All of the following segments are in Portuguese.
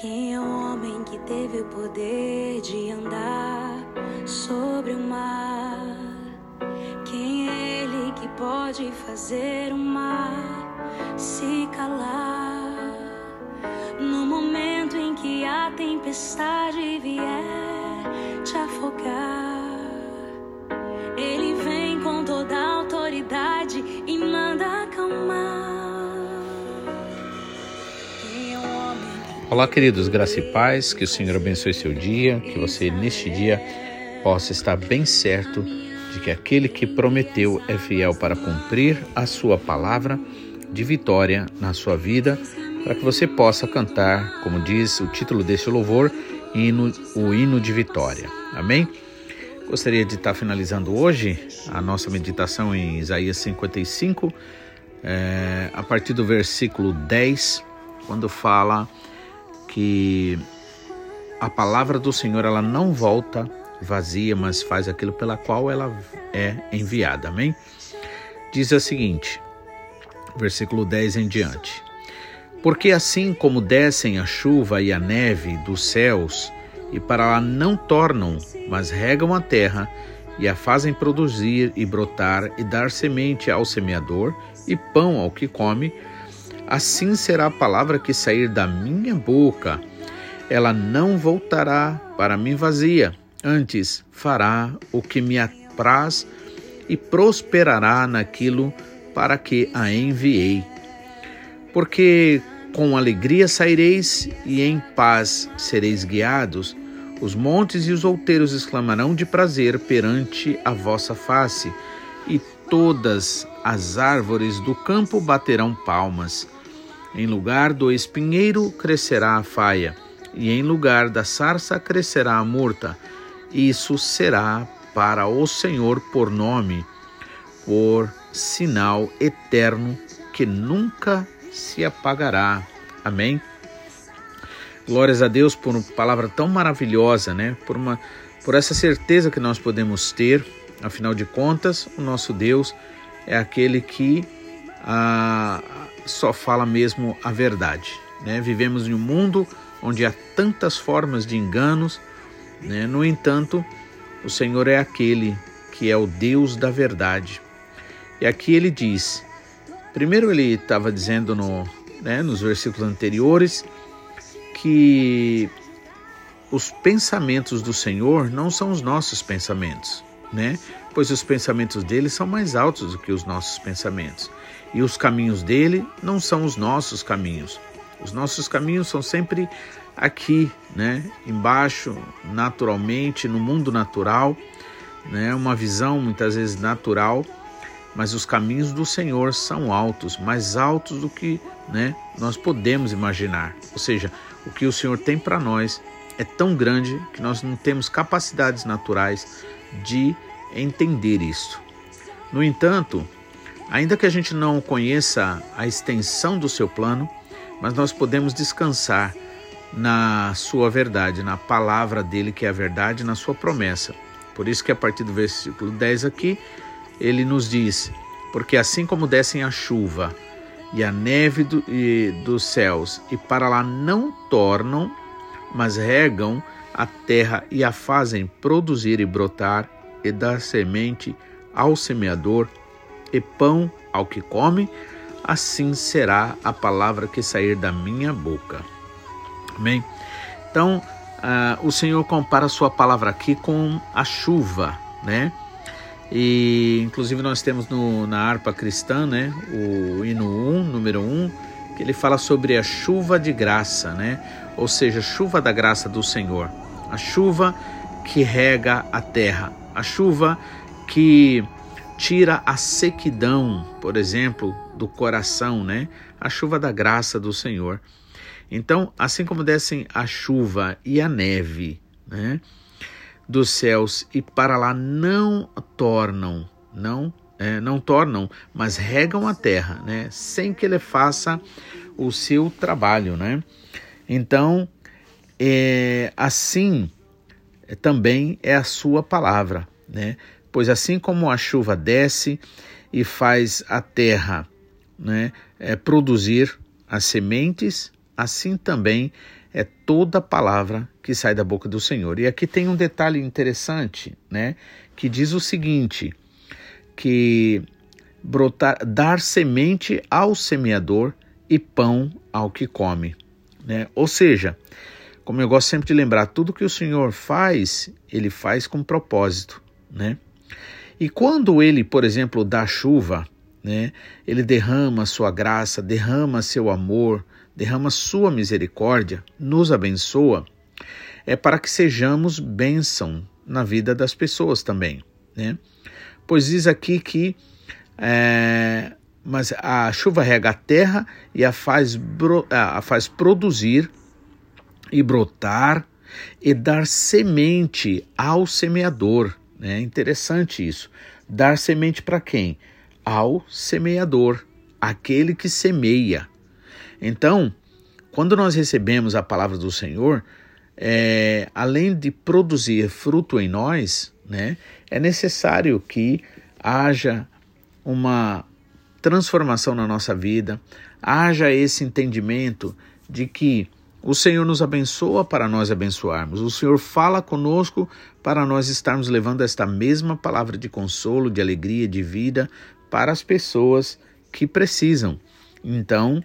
Quem é o homem que teve o poder de andar sobre o mar? Quem é ele que pode fazer o mar se calar? No momento em que a tempestade vier Olá, queridos, graça e paz, que o Senhor abençoe seu dia, que você neste dia possa estar bem certo de que aquele que prometeu é fiel para cumprir a sua palavra de vitória na sua vida, para que você possa cantar, como diz o título desse louvor, hino, o hino de vitória. Amém? Gostaria de estar finalizando hoje a nossa meditação em Isaías 55, é, a partir do versículo 10, quando fala que a palavra do Senhor ela não volta vazia, mas faz aquilo pela qual ela é enviada. Amém? Diz o seguinte, versículo 10 em diante. Porque assim como descem a chuva e a neve dos céus, e para lá não tornam, mas regam a terra, e a fazem produzir e brotar, e dar semente ao semeador, e pão ao que come, assim será a palavra que sair da minha boca. Ela não voltará para mim vazia, antes fará o que me apraz e prosperará naquilo para que a enviei. Porque com alegria saireis e em paz sereis guiados. Os montes e os outeiros exclamarão de prazer perante a vossa face, e todas as árvores do campo baterão palmas. Em lugar do espinheiro crescerá a faia, e em lugar da sarça crescerá a murta. Isso será para o Senhor por nome, por sinal eterno que nunca se apagará. Amém. Glórias a Deus por uma palavra tão maravilhosa, né? Por uma por essa certeza que nós podemos ter, afinal de contas, o nosso Deus é aquele que ah, só fala mesmo a verdade. Né? Vivemos em um mundo onde há tantas formas de enganos, né? no entanto, o Senhor é aquele que é o Deus da verdade. E aqui ele diz: primeiro, ele estava dizendo no, né, nos versículos anteriores que os pensamentos do Senhor não são os nossos pensamentos, né? Pois os pensamentos dele são mais altos do que os nossos pensamentos. E os caminhos dele não são os nossos caminhos. Os nossos caminhos são sempre aqui, né? Embaixo, naturalmente, no mundo natural, né? Uma visão muitas vezes natural, mas os caminhos do Senhor são altos, mais altos do que, né, nós podemos imaginar. Ou seja, o que o Senhor tem para nós é tão grande que nós não temos capacidades naturais de entender isso. No entanto, ainda que a gente não conheça a extensão do seu plano, mas nós podemos descansar na sua verdade, na palavra dele que é a verdade, na sua promessa. Por isso que a partir do versículo 10 aqui, ele nos diz: Porque assim como descem a chuva e a neve do, e, dos céus, e para lá não tornam, mas regam a terra e a fazem produzir e brotar, e dar semente ao semeador, e pão ao que come, assim será a palavra que sair da minha boca. Amém? Então, uh, o Senhor compara a sua palavra aqui com a chuva, né? E inclusive nós temos no, na harpa cristã, né, o hino 1, número 1, que ele fala sobre a chuva de graça, né? Ou seja, chuva da graça do Senhor. A chuva que rega a terra, a chuva que tira a sequidão, por exemplo, do coração, né? A chuva da graça do Senhor. Então, assim como descem a chuva e a neve, né? dos céus e para lá não tornam, não, é, não tornam, mas regam a terra, né? Sem que ele faça o seu trabalho, né? Então, é, assim é, também é a sua palavra, né? Pois assim como a chuva desce e faz a terra, né, é, produzir as sementes, assim também é toda palavra que sai da boca do Senhor. E aqui tem um detalhe interessante, né, que diz o seguinte, que brotar, dar semente ao semeador e pão ao que come, né? Ou seja, como eu gosto sempre de lembrar, tudo que o Senhor faz, ele faz com propósito, né? E quando ele, por exemplo, dá chuva, né? Ele derrama sua graça, derrama seu amor, derrama sua misericórdia, nos abençoa, é para que sejamos bênção na vida das pessoas também, né? Pois diz aqui que é, mas a chuva rega a terra e a faz, a faz produzir e brotar e dar semente ao semeador. É interessante isso. Dar semente para quem? Ao semeador, aquele que semeia. Então, quando nós recebemos a palavra do Senhor, é, além de produzir fruto em nós, né, é necessário que haja uma transformação na nossa vida, haja esse entendimento de que o Senhor nos abençoa para nós abençoarmos. O Senhor fala conosco para nós estarmos levando esta mesma palavra de consolo, de alegria, de vida para as pessoas que precisam. Então,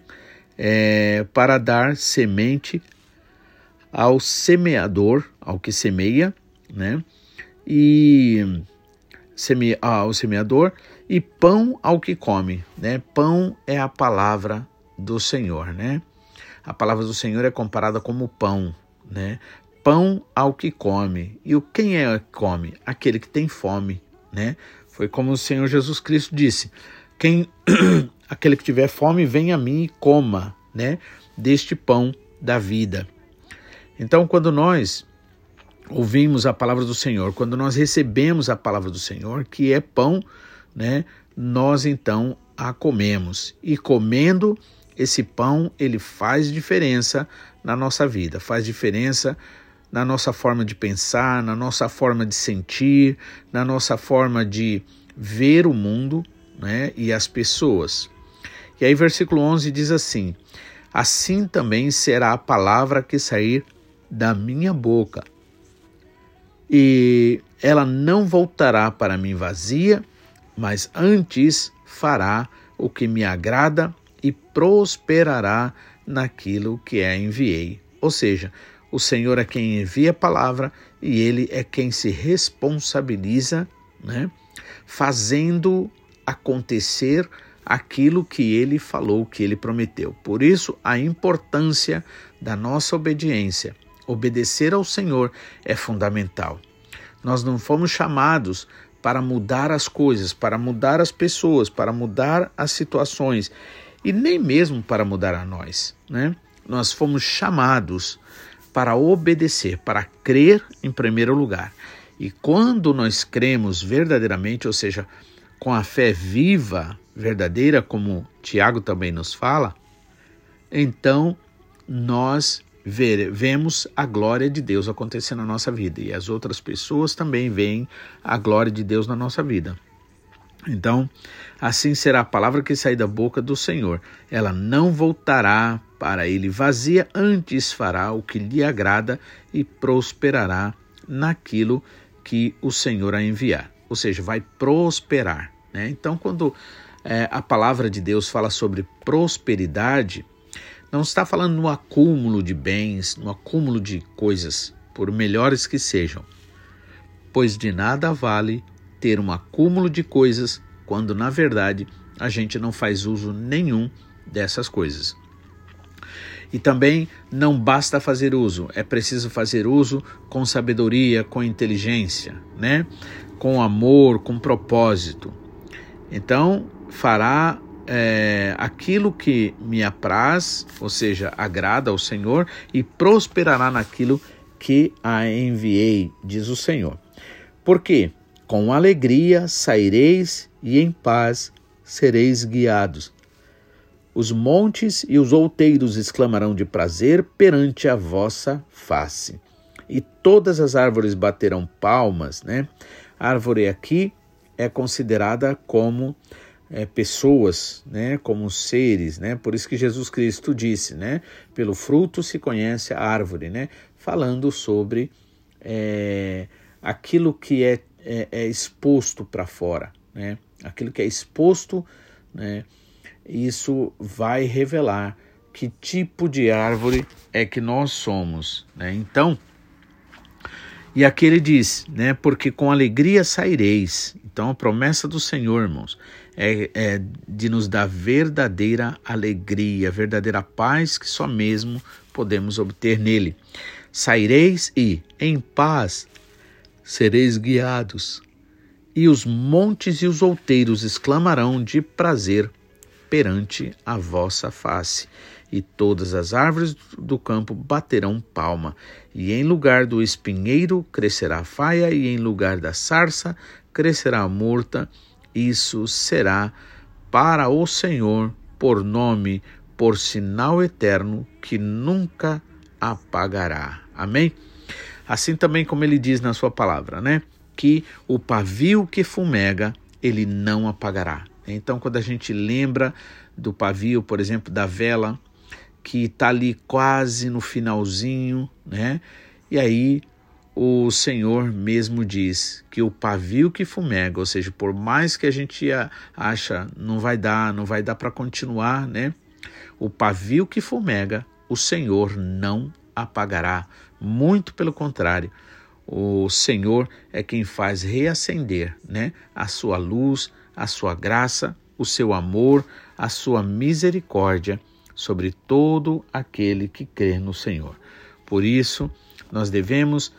é, para dar semente ao semeador, ao que semeia, né? E seme, ao semeador e pão ao que come, né? Pão é a palavra do Senhor, né? A palavra do Senhor é comparada como pão, né? Pão ao que come. E o quem é que come? Aquele que tem fome, né? Foi como o Senhor Jesus Cristo disse: quem aquele que tiver fome, venha a mim e coma, né? Deste pão da vida. Então, quando nós ouvimos a palavra do Senhor, quando nós recebemos a palavra do Senhor, que é pão, né? Nós então a comemos e comendo esse pão, ele faz diferença na nossa vida, faz diferença na nossa forma de pensar, na nossa forma de sentir, na nossa forma de ver o mundo, né, e as pessoas. E aí versículo 11 diz assim: Assim também será a palavra que sair da minha boca. E ela não voltará para mim vazia, mas antes fará o que me agrada e prosperará naquilo que a enviei. Ou seja, o Senhor é quem envia a palavra e ele é quem se responsabiliza, né, fazendo acontecer aquilo que ele falou, que ele prometeu. Por isso, a importância da nossa obediência. Obedecer ao Senhor é fundamental. Nós não fomos chamados para mudar as coisas, para mudar as pessoas, para mudar as situações e nem mesmo para mudar a nós, né? Nós fomos chamados para obedecer, para crer em primeiro lugar. E quando nós cremos verdadeiramente, ou seja, com a fé viva, verdadeira, como Tiago também nos fala, então nós vemos a glória de Deus acontecer na nossa vida e as outras pessoas também veem a glória de Deus na nossa vida. Então, assim será a palavra que sair da boca do Senhor. Ela não voltará para ele vazia, antes fará o que lhe agrada e prosperará naquilo que o Senhor a enviar. Ou seja, vai prosperar. Né? Então, quando é, a palavra de Deus fala sobre prosperidade, não está falando no acúmulo de bens, no acúmulo de coisas, por melhores que sejam, pois de nada vale ter um acúmulo de coisas quando na verdade a gente não faz uso nenhum dessas coisas. E também não basta fazer uso, é preciso fazer uso com sabedoria, com inteligência, né? Com amor, com propósito. Então, fará é, aquilo que me apraz, ou seja, agrada ao Senhor, e prosperará naquilo que a enviei, diz o Senhor. Porque com alegria saireis e em paz sereis guiados. Os montes e os outeiros exclamarão de prazer perante a vossa face. E todas as árvores baterão palmas, né? A árvore aqui é considerada como é, pessoas, né, como seres, né? Por isso que Jesus Cristo disse, né? Pelo fruto se conhece a árvore, né? Falando sobre é, aquilo que é, é, é exposto para fora, né? Aquilo que é exposto, né? Isso vai revelar que tipo de árvore é que nós somos, né? Então, e aqui ele diz, né? Porque com alegria saireis. Então, a promessa do Senhor, irmãos, é, é, de nos dar verdadeira alegria, verdadeira paz que só mesmo podemos obter nele. Saireis e, em paz, sereis guiados, e os montes e os outeiros exclamarão de prazer perante a vossa face, e todas as árvores do campo baterão palma, e em lugar do espinheiro crescerá a faia, e em lugar da sarça crescerá a murta, isso será para o Senhor por nome, por sinal eterno que nunca apagará. Amém? Assim também como ele diz na sua palavra, né? Que o pavio que fumega, ele não apagará. Então, quando a gente lembra do pavio, por exemplo, da vela, que está ali quase no finalzinho, né? E aí o Senhor mesmo diz que o pavio que fumega, ou seja, por mais que a gente acha não vai dar, não vai dar para continuar, né? O pavio que fumega, o Senhor não apagará. Muito pelo contrário, o Senhor é quem faz reacender, né? A sua luz, a sua graça, o seu amor, a sua misericórdia sobre todo aquele que crê no Senhor. Por isso, nós devemos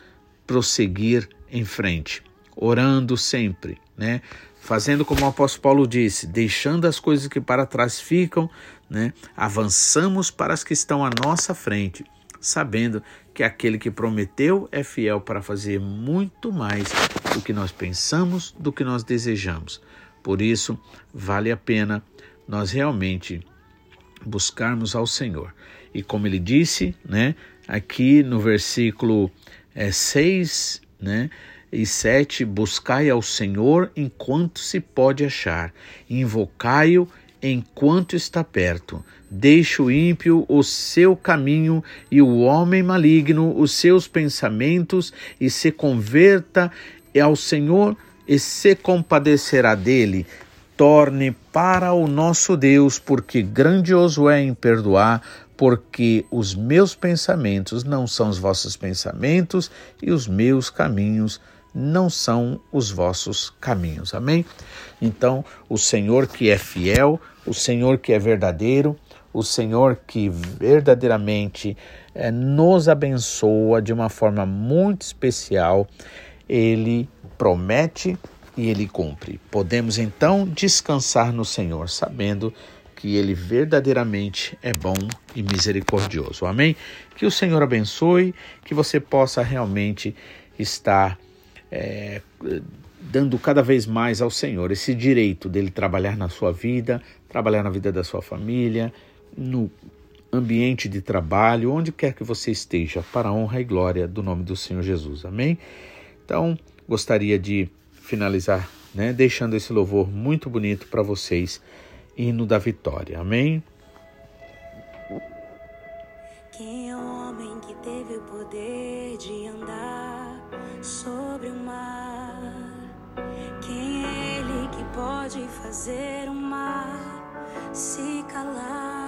prosseguir em frente, orando sempre, né? Fazendo como o apóstolo Paulo disse, deixando as coisas que para trás ficam, né? Avançamos para as que estão à nossa frente, sabendo que aquele que prometeu é fiel para fazer muito mais do que nós pensamos, do que nós desejamos. Por isso, vale a pena nós realmente buscarmos ao Senhor. E como ele disse, né, aqui no versículo é, 6 né, e 7, buscai ao Senhor enquanto se pode achar, invocai-o enquanto está perto. Deixe o ímpio o seu caminho e o homem maligno os seus pensamentos e se converta ao Senhor e se compadecerá dele. Torne para o nosso Deus, porque grandioso é em perdoar, porque os meus pensamentos não são os vossos pensamentos e os meus caminhos não são os vossos caminhos. Amém? Então, o Senhor que é fiel, o Senhor que é verdadeiro, o Senhor que verdadeiramente é, nos abençoa de uma forma muito especial, ele promete e ele cumpre. Podemos então descansar no Senhor, sabendo que ele verdadeiramente é bom e misericordioso. Amém? Que o Senhor abençoe, que você possa realmente estar é, dando cada vez mais ao Senhor esse direito dele trabalhar na sua vida, trabalhar na vida da sua família, no ambiente de trabalho, onde quer que você esteja, para a honra e glória do nome do Senhor Jesus. Amém? Então, gostaria de finalizar, né, deixando esse louvor muito bonito para vocês hino da vitória. Amém? Quem é o homem que teve o poder de andar sobre o mar? Quem é ele que pode fazer o mar se calar?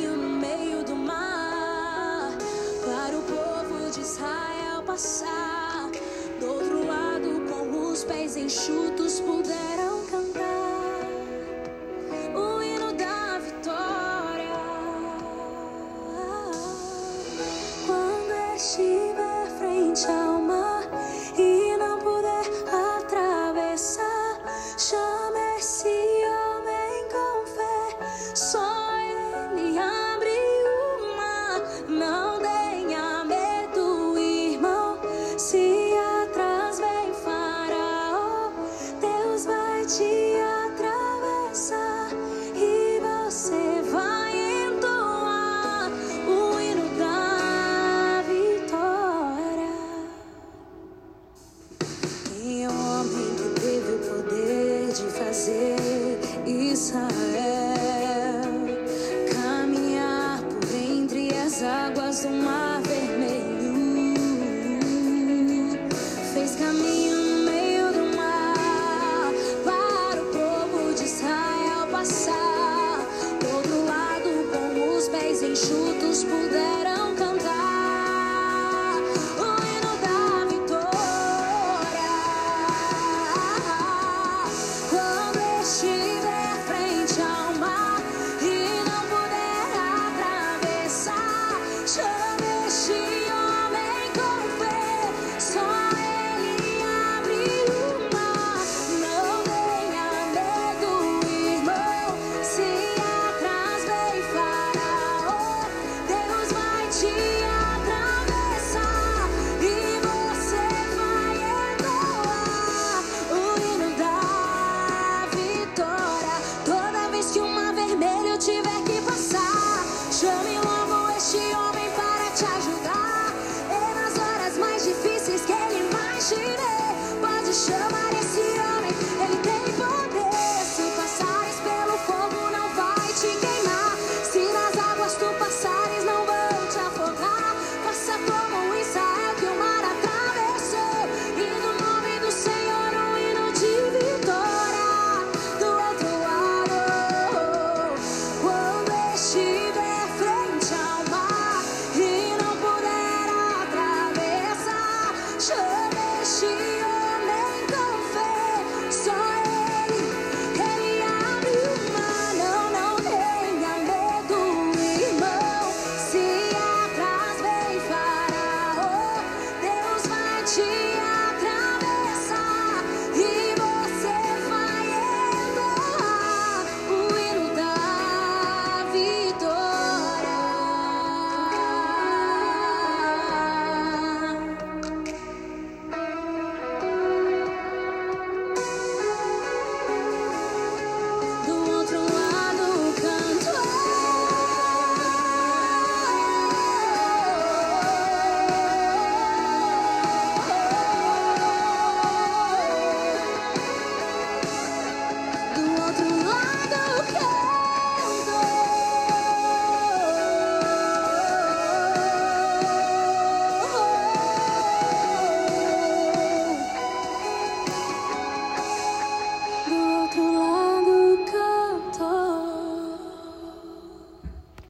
para o povo de Israel passar. Do outro lado, com os pés enxutos, puderam